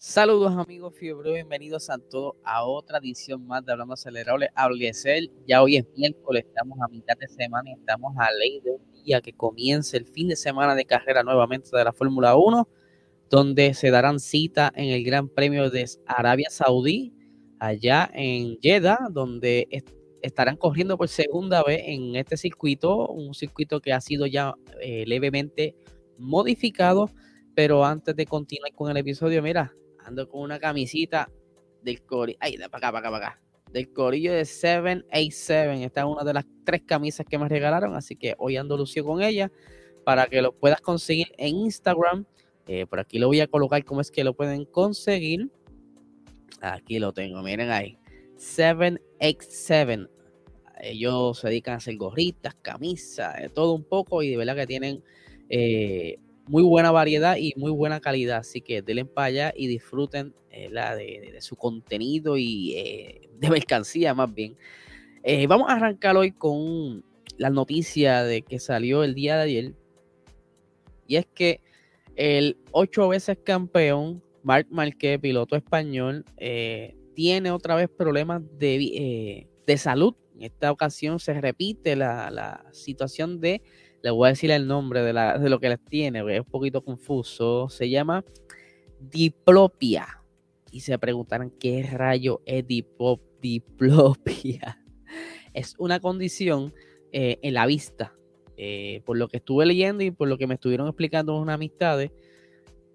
Saludos amigos Fiebre, bienvenidos a todos a otra edición más de Hablando Acelerable. Hablecer, ya hoy es miércoles, estamos a mitad de semana y estamos a ley de un día que comience el fin de semana de carrera nuevamente de la Fórmula 1, donde se darán cita en el Gran Premio de Arabia Saudí, allá en Jeddah, donde estarán corriendo por segunda vez en este circuito, un circuito que ha sido ya eh, levemente modificado. Pero antes de continuar con el episodio, mira, ando con una camisita del corillo. Ay, para acá, para acá, para acá. Del corillo de 787. Esta es una de las tres camisas que me regalaron. Así que hoy ando lucio con ella. Para que lo puedas conseguir en Instagram. Eh, por aquí lo voy a colocar cómo es que lo pueden conseguir. Aquí lo tengo, miren ahí. 787. Ellos se dedican a hacer gorritas, camisas, todo un poco. Y de verdad que tienen eh, muy buena variedad y muy buena calidad. Así que denle para allá y disfruten eh, la de, su contenido y eh, de mercancía más bien. Eh, vamos a arrancar hoy con la noticia de que salió el día de ayer. Y es que el ocho veces campeón, Marc Marquez, piloto español, tiene otra vez problemas de, de, salud. En esta ocasión se repite la, la situación de le voy a decir el nombre de, la, de lo que les tiene, es un poquito confuso. Se llama diplopia. Y se preguntarán qué rayo es diplopia. Es una condición eh, en la vista. Eh, por lo que estuve leyendo y por lo que me estuvieron explicando unas amistades,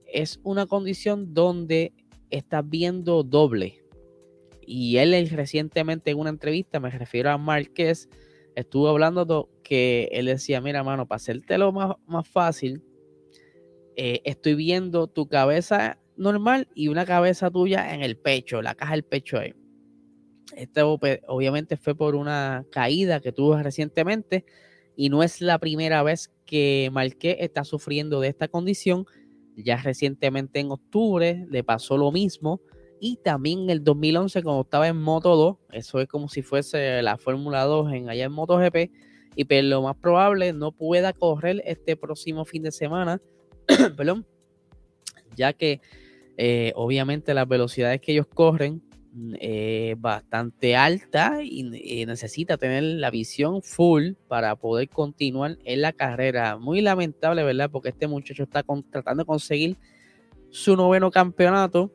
es una condición donde estás viendo doble. Y él recientemente en una entrevista, me refiero a Márquez, estuvo hablando que él decía, mira, mano, para hacértelo más, más fácil, eh, estoy viendo tu cabeza normal y una cabeza tuya en el pecho, la caja del pecho ahí. Esto obviamente fue por una caída que tuvo recientemente y no es la primera vez que Marqués está sufriendo de esta condición. Ya recientemente en octubre le pasó lo mismo y también en el 2011, cuando estaba en Moto 2, eso es como si fuese la Fórmula 2 en allá en MotoGP, y pero lo más probable no pueda correr este próximo fin de semana, perdón, ya que eh, obviamente las velocidades que ellos corren mm, es bastante alta y, necesita tener la visión full para poder continuar en la carrera. Muy lamentable, ¿verdad? Porque este muchacho está tratando de conseguir su noveno campeonato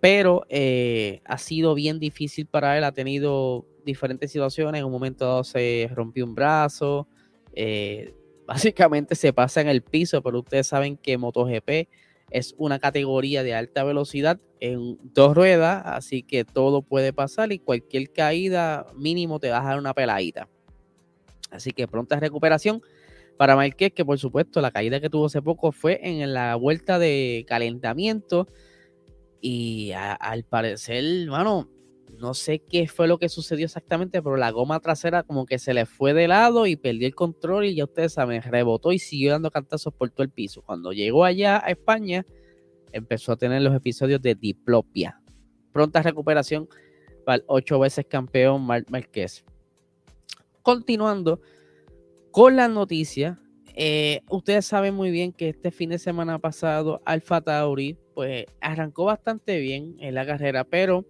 pero eh, ha sido bien difícil para él, ha tenido diferentes situaciones, en un momento dado se rompió un brazo, eh, básicamente se pasa en el piso, pero ustedes saben que MotoGP es una categoría de alta velocidad en dos ruedas, así que todo puede pasar y cualquier caída mínimo te va a dar una peladita. Así que pronta recuperación para Marquez, que por supuesto la caída que tuvo hace poco fue en la vuelta de calentamiento y al parecer, mano, no sé qué fue lo que sucedió exactamente, pero la goma trasera como que se le fue de lado y perdió el control y ya ustedes saben, rebotó y siguió dando cantazos por todo el piso. Cuando llegó allá a España, empezó a tener los episodios de diplopia. Pronta recuperación para el ocho veces campeón Marc Márquez. Continuando con la noticia, eh, ustedes saben muy bien que este fin de semana pasado Alfa Tauri pues arrancó bastante bien en la carrera, pero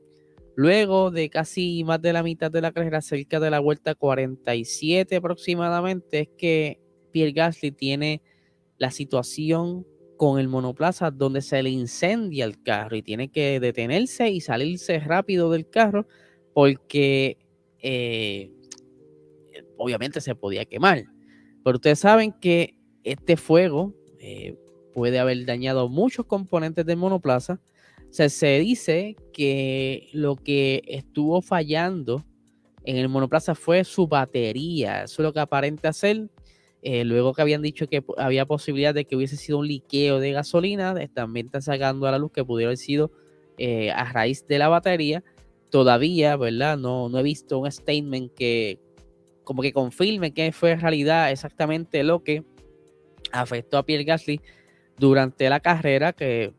luego de casi más de la mitad de la carrera, cerca de la vuelta 47 aproximadamente, es que Pierre Gasly tiene la situación con el monoplaza donde se le incendia el carro y tiene que detenerse y salirse rápido del carro porque eh, obviamente se podía quemar. Pero ustedes saben que este fuego eh, puede haber dañado muchos componentes del monoplaza. se dice que lo que estuvo fallando en el monoplaza fue su batería. Eso es lo que aparenta ser. Eh, luego que habían dicho que había posibilidad de que hubiese sido un liqueo de gasolina, también está sacando a la luz que pudiera haber sido eh, a raíz de la batería. Todavía, ¿verdad? No, no he visto un statement que como que confirme que fue en realidad exactamente lo que afectó a Pierre Gasly durante la carrera, que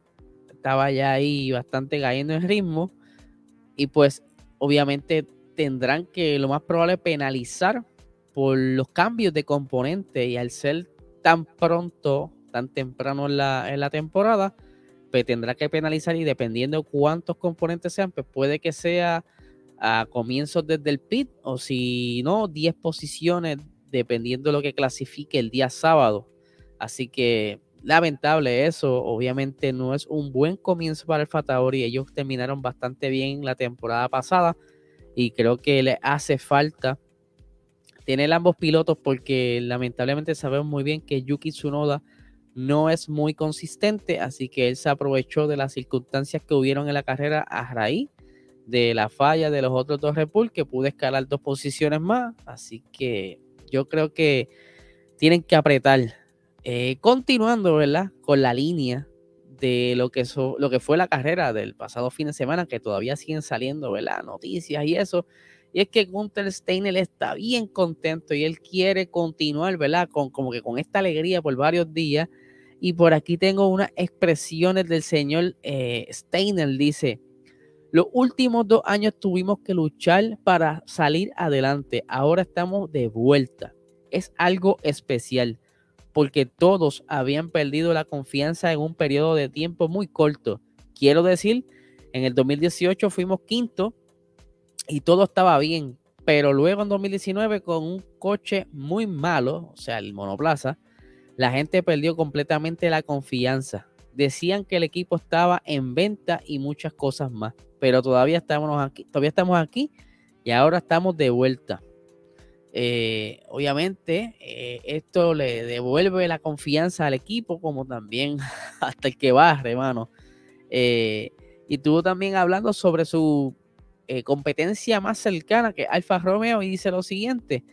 estaba ya ahí bastante cayendo en ritmo. Y pues obviamente tendrán que lo más probable penalizar por los cambios de componente y al ser tan pronto, tan temprano en la, en la temporada, pues tendrá que penalizar y dependiendo cuántos componentes sean, pues puede que sea a comienzos desde el pit o si no, 10 posiciones dependiendo de lo que clasifique el día sábado. Así que lamentable eso, obviamente no es un buen comienzo para el Fataori. Ellos terminaron bastante bien la temporada pasada y creo que le hace falta tener ambos pilotos porque lamentablemente sabemos muy bien que Yuki Tsunoda no es muy consistente, así que él se aprovechó de las circunstancias que hubieron en la carrera a raíz de la falla de los otros dos Red Bull, que pude escalar dos posiciones más, así que yo creo que tienen que apretar. Eh, continuando, ¿verdad? Con la línea de lo que, lo que fue la carrera del pasado fin de semana, que todavía siguen saliendo, ¿verdad? Noticias y eso. Y es que Gunther Steiner está bien contento y él quiere continuar, ¿verdad? Con, como que con esta alegría por varios días. Y por aquí tengo unas expresiones del señor eh, Steiner. Dice, los últimos dos años tuvimos que luchar para salir adelante. Ahora estamos de vuelta. Es algo especial porque todos habían perdido la confianza en un periodo de tiempo muy corto. Quiero decir, en el 2018 fuimos quinto y todo estaba bien, pero luego en 2019 con un coche muy malo, o sea, el monoplaza, la gente perdió completamente la confianza. Decían que el equipo estaba en venta y muchas cosas más, pero todavía estamos aquí, todavía estamos aquí y ahora estamos de vuelta. Eh, obviamente, eh, esto le devuelve la confianza al equipo, como también hasta el que barre, hermano. Eh, y estuvo también hablando sobre su competencia más cercana, que Alfa Romeo, y dice lo siguiente.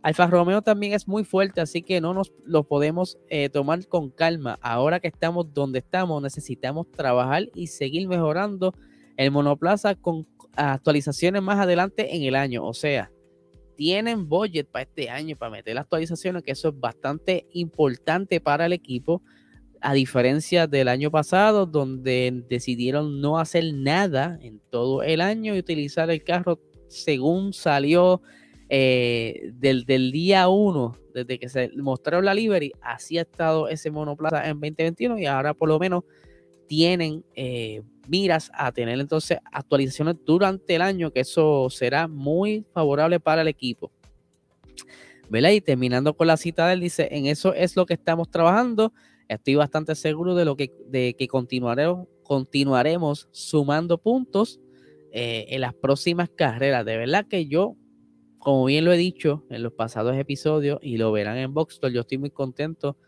Alfa Romeo también es muy fuerte, así que no nos lo podemos tomar con calma. Ahora que estamos donde estamos, necesitamos trabajar y seguir mejorando el monoplaza con actualizaciones más adelante en el año. O sea, tienen budget para este año para meter actualizaciones, que eso es bastante importante para el equipo, a diferencia del año pasado, donde decidieron no hacer nada en todo el año y utilizar el carro según salió eh, del, del, día 1, desde que se mostraron la livery, así ha estado ese monoplaza en 2021 y ahora por lo menos tienen eh, miras a tener entonces actualizaciones durante el año, que eso será muy favorable para el equipo. ¿Verdad? Y terminando con la cita de él, dice, en eso es lo que estamos trabajando. Estoy bastante seguro de lo que, de que continuaremos, continuaremos sumando puntos eh, en las próximas carreras. De verdad que yo, como bien lo he dicho en los pasados episodios y lo verán en Boxstore, yo estoy muy contento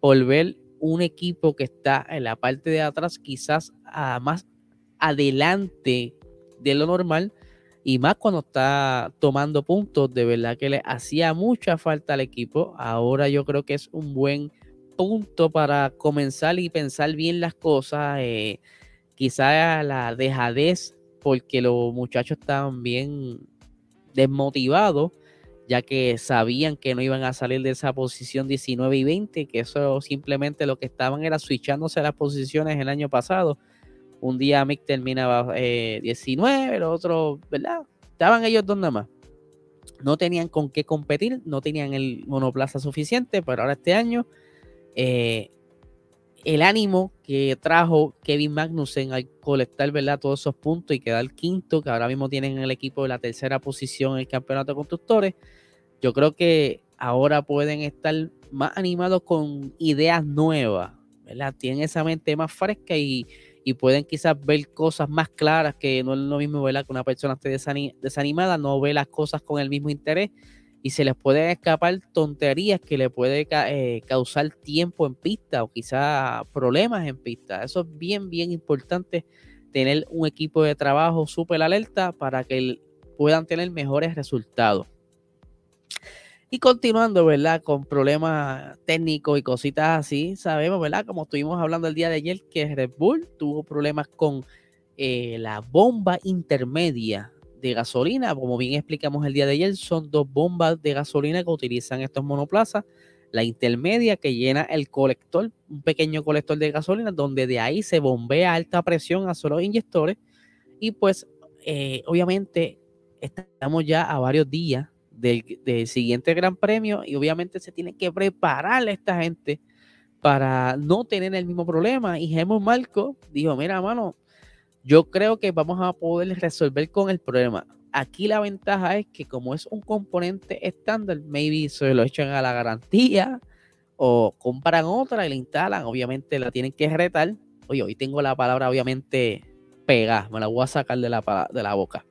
por ver un equipo que está en la parte de atrás, quizás más adelante de lo normal, y más cuando está tomando puntos, de verdad que le hacía mucha falta al equipo. Ahora yo creo que es un buen punto para comenzar y pensar bien las cosas. Eh, quizás la dejadez, porque los muchachos estaban bien desmotivados ya que sabían que no iban a salir de esa posición 19 y 20, que eso simplemente lo que estaban era switchándose las posiciones el año pasado. Un día Mick terminaba 19, el otro, ¿verdad? Estaban ellos dos nada más. No tenían con qué competir, no tenían el monoplaza suficiente, pero ahora este año eh, el ánimo que trajo Kevin Magnussen al colectar ¿verdad? todos esos puntos y quedar quinto, que ahora mismo tienen en el equipo de la tercera posición en el campeonato de constructores, yo creo que ahora pueden estar más animados con ideas nuevas, ¿verdad? Tienen esa mente más fresca y, pueden quizás ver cosas más claras, que no es lo mismo, ¿verdad? Que una persona esté desanimada, no ve las cosas con el mismo interés y se les pueden escapar tonterías que le puede eh, causar tiempo en pista o quizá problemas en pista. Eso es bien, bien importante tener un equipo de trabajo súper alerta para que puedan tener mejores resultados. Y continuando, ¿verdad? Con problemas técnicos y cositas así, sabemos, ¿verdad? Como estuvimos hablando el día de ayer, que Red Bull tuvo problemas con eh, la bomba intermedia de gasolina. Como bien explicamos el día de ayer, son dos bombas de gasolina que utilizan estos monoplazas. La intermedia que llena el colector, un pequeño colector de gasolina, donde de ahí se bombea alta presión a solo inyectores. Y pues, eh, obviamente, estamos ya a varios días del, siguiente gran premio y obviamente se tiene que preparar a esta gente para no tener el mismo problema. Y Helmut Marco dijo, mira, mano, yo creo que vamos a poder resolver con el problema. Aquí la ventaja es que como es un componente estándar, maybe se lo echan a la garantía o compran otra y la instalan. Obviamente la tienen que retar. Oye, hoy tengo la palabra obviamente pegada, me la voy a sacar de la, de la boca.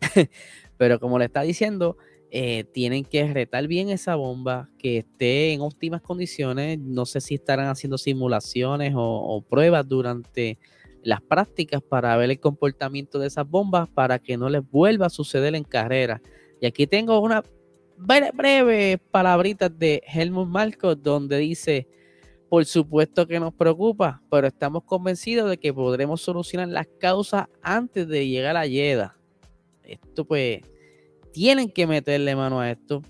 Pero como le está diciendo, eh, tienen que retar bien esa bomba, que esté en óptimas condiciones. No sé si estarán haciendo simulaciones o pruebas durante las prácticas para ver el comportamiento de esas bombas para que no les vuelva a suceder en carrera. Y aquí tengo una breve, palabrita de Helmut Marcos donde dice, por supuesto que nos preocupa, pero estamos convencidos de que podremos solucionar las causas antes de llegar a Yeda. Esto pues, tienen que meterle mano a esto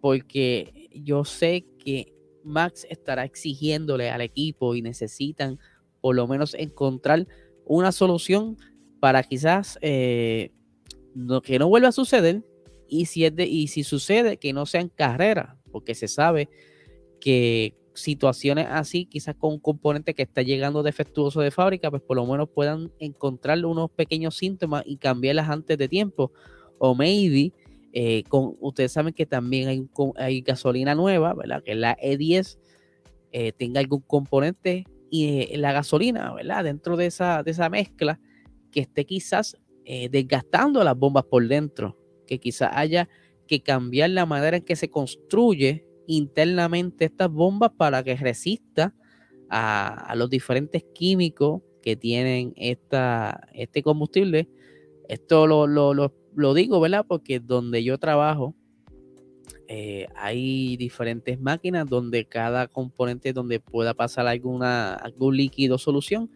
porque yo sé que Max estará exigiéndole al equipo y necesitan por lo menos encontrar una solución para quizás eh, que no vuelva a suceder y si, es de, y si sucede que no sean carreras, porque se sabe que situaciones así, quizás con un componente que está llegando defectuoso de fábrica, pues por lo menos puedan encontrar unos pequeños síntomas y cambiarlas antes de tiempo. O maybe, eh, con, ustedes saben que también hay, hay gasolina nueva, ¿verdad? Que la E10 eh, tenga algún componente y la gasolina, ¿verdad? Dentro de esa, de esa mezcla que esté quizás eh, desgastando las bombas por dentro, que quizás haya que cambiar la manera en que se construye internamente estas bombas para que resista a, los diferentes químicos que tienen esta, este combustible. Esto lo, lo, lo digo, ¿verdad? Porque donde yo trabajo, eh, hay diferentes máquinas donde cada componente donde pueda pasar alguna, algún líquido solución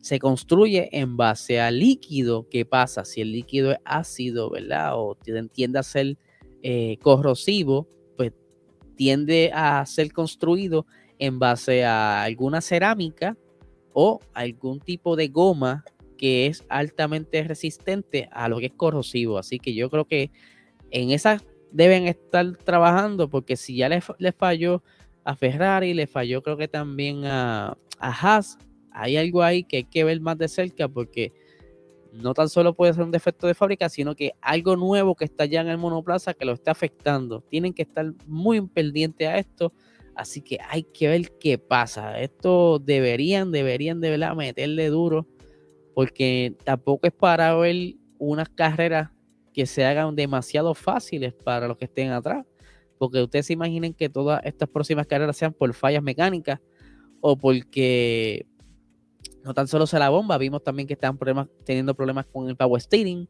se construye en base al líquido que pasa. Si el líquido es ácido, ¿verdad? O tiende a ser eh, corrosivo, pues tiende a ser construido en base a alguna cerámica o algún tipo de goma que es altamente resistente a lo que es corrosivo. Así que yo creo que en esas deben estar trabajando porque si ya le, falló a Ferrari, le falló creo que también a, a Haas, hay algo ahí que hay que ver más de cerca porque no tan solo puede ser un defecto de fábrica, sino que algo nuevo que está ya en el monoplaza que lo está afectando. Tienen que estar muy pendientes a esto, así que hay que ver qué pasa. Esto deberían, deberían de verdad meterle duro, porque tampoco es para ver unas carreras que se hagan demasiado fáciles para los que estén atrás. Porque ustedes se imaginen que todas estas próximas carreras sean por fallas mecánicas o porque no tan solo sea la bomba, vimos también que están problemas, teniendo problemas con el power steering,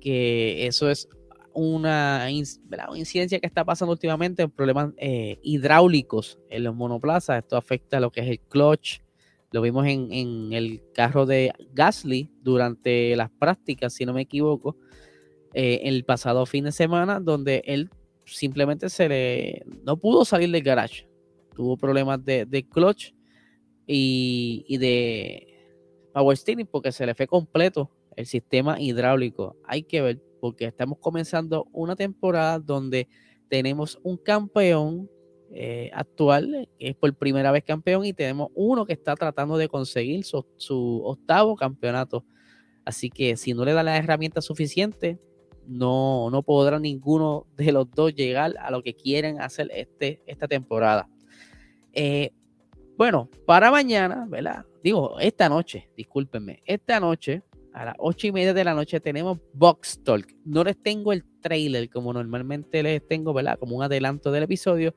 que eso es una, incidencia que está pasando últimamente, problemas eh, hidráulicos en los monoplazas. Esto afecta a lo que es el clutch. Lo vimos en el carro de Gasly durante las prácticas, si no me equivoco eh, el pasado fin de semana, donde él simplemente se le no pudo salir del garage. Tuvo problemas de, clutch y, de power steering porque se le fue completo el sistema hidráulico. Hay que ver porque estamos comenzando una temporada donde tenemos un campeón eh, actual, que es por primera vez campeón, y tenemos uno que está tratando de conseguir su, octavo campeonato. Así que si no le da las herramientas suficientes, no, no podrá ninguno de los dos llegar a lo que quieren hacer este, esta temporada. Eh, bueno, para mañana, ¿verdad? Digo, esta noche, discúlpenme, esta noche, a las ocho y media de la noche, tenemos Box Talk. No les tengo el trailer como normalmente les tengo, ¿verdad? Como un adelanto del episodio,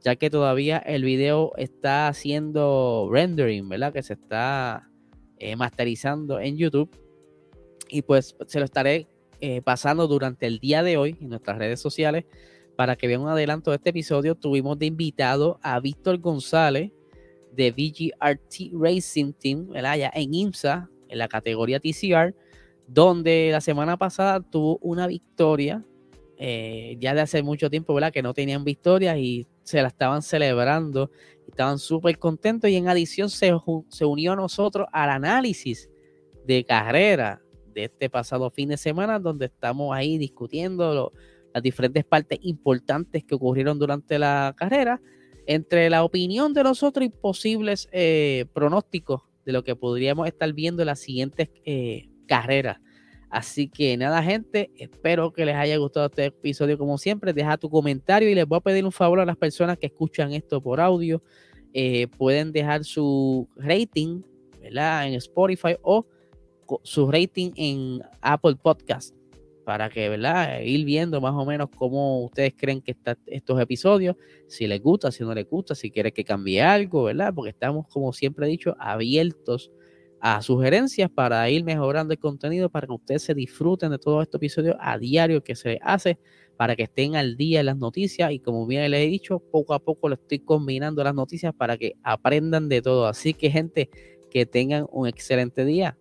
ya que todavía el video está haciendo rendering, ¿verdad? Que se está eh, masterizando en YouTube. Y pues se lo estaré eh, pasando durante el día de hoy en nuestras redes sociales. Para que vean un adelanto de este episodio, tuvimos de invitado a Víctor González de VGRT Racing Team, ¿verdad? en IMSA, en la categoría TCR, donde la semana pasada tuvo una victoria, eh, ya de hace mucho tiempo. Que no tenían victorias y se la estaban celebrando, estaban súper contentos y en adición se, se unió a nosotros al análisis de carrera de este pasado fin de semana, donde estamos ahí discutiendo las diferentes partes importantes que ocurrieron durante la carrera. entre la opinión de nosotros y posibles eh, pronósticos de lo que podríamos estar viendo en las siguientes eh, carreras. Así que nada, gente, espero que les haya gustado este episodio como siempre. Deja tu comentario y les voy a pedir un favor a las personas que escuchan esto por audio. Eh, pueden dejar su rating ¿verdad? en Spotify o su rating en Apple Podcast para que, ¿verdad? Ir viendo más o menos cómo ustedes creen que están estos episodios, si les gusta, si no les gusta, si quieren que cambie algo, ¿verdad? Porque estamos, como siempre he dicho, abiertos a sugerencias para ir mejorando el contenido, para que ustedes se disfruten de todos estos episodios a diario que se hace, para que estén al día en las noticias y como bien les he dicho, poco a poco lo estoy combinando las noticias para que aprendan de todo. Así que gente, que tengan un excelente día.